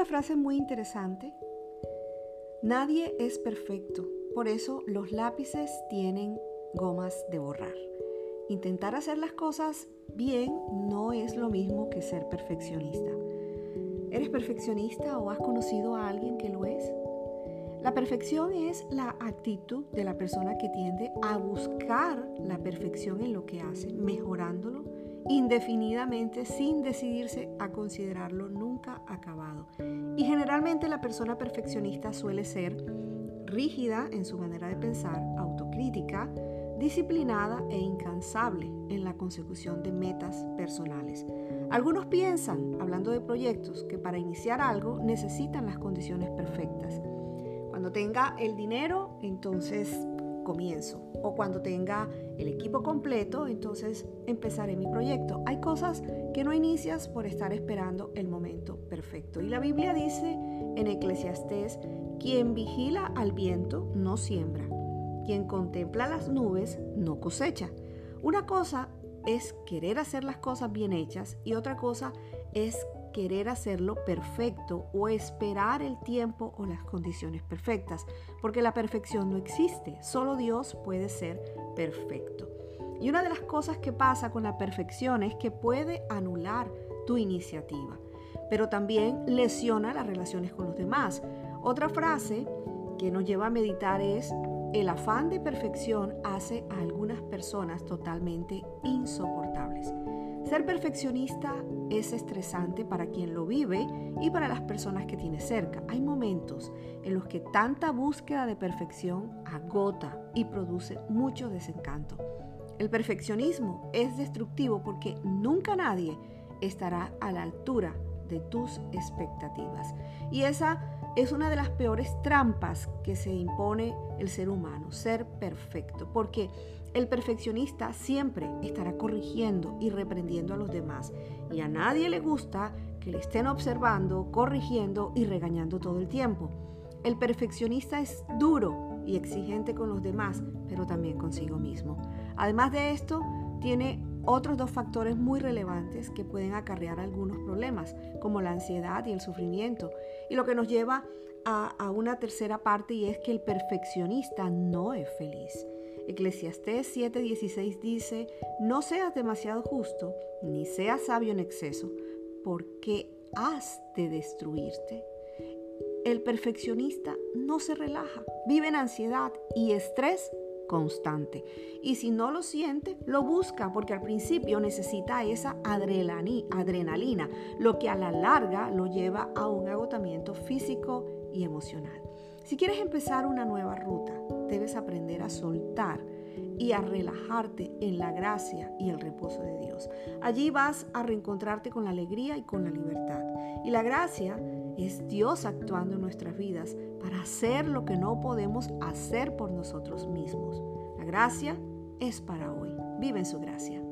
frase muy interesante. Nadie es perfecto, por eso los lápices tienen gomas de borrar. Intentar hacer las cosas bien no es lo mismo que ser perfeccionista. ¿Eres perfeccionista o has conocido a alguien que lo es? La perfección es la actitud de la persona que tiende a buscar la perfección en lo que hace, mejorándolo indefinidamente sin decidirse a considerarlo nunca acabado. Y generalmente la persona perfeccionista suele ser rígida en su manera de pensar, autocrítica, disciplinada e incansable en la consecución de metas personales. Algunos piensan, hablando de proyectos, que para iniciar algo necesitan las condiciones perfectas. Cuando tenga el dinero, entonces comienzo. O cuando tenga el equipo completo, entonces empezaré mi proyecto. Hay cosas que no inicias por estar esperando el momento perfecto. Y la Biblia dice en Eclesiastés, quien vigila al viento no siembra, quien contempla las nubes no cosecha. Una cosa es querer hacer las cosas bien hechas y otra cosa es querer hacerlo perfecto o esperar el tiempo o las condiciones perfectas, porque la perfección no existe, solo Dios puede ser perfecto. Y una de las cosas que pasa con la perfección es que puede anular tu iniciativa, pero también lesiona las relaciones con los demás. Otra frase que nos lleva a meditar es, el afán de perfección hace a algunas personas totalmente insoportables. Ser perfeccionista es estresante para quien lo vive y para las personas que tiene cerca. Hay momentos en los que tanta búsqueda de perfección agota y produce mucho desencanto. El perfeccionismo es destructivo porque nunca nadie estará a la altura de tus expectativas. Y esa es una de las peores trampas que se impone el ser humano, ser perfecto, porque el perfeccionista siempre estará corrigiendo y reprendiendo a los demás y a nadie le gusta que le estén observando, corrigiendo y regañando todo el tiempo. El perfeccionista es duro y exigente con los demás, pero también consigo mismo. Además de esto, tiene otros dos factores muy relevantes que pueden acarrear algunos problemas, como la ansiedad y el sufrimiento, y lo que nos lleva a, una tercera parte y es que el perfeccionista no es feliz. Eclesiastés 7:16 dice, no seas demasiado justo, ni seas sabio en exceso, porque has de destruirte. El perfeccionista no se relaja, vive en ansiedad y estrés constante. Y si no lo siente, lo busca porque al principio necesita esa adrenalina, lo que a la larga lo lleva a un agotamiento físico y emocional. Si quieres empezar una nueva ruta, debes aprender a soltar y a relajarte en la gracia y el reposo de Dios. Allí vas a reencontrarte con la alegría y con la libertad. Y la gracia es Dios actuando en nuestras vidas para hacer lo que no podemos hacer por nosotros mismos. La gracia es para hoy. Vive en su gracia.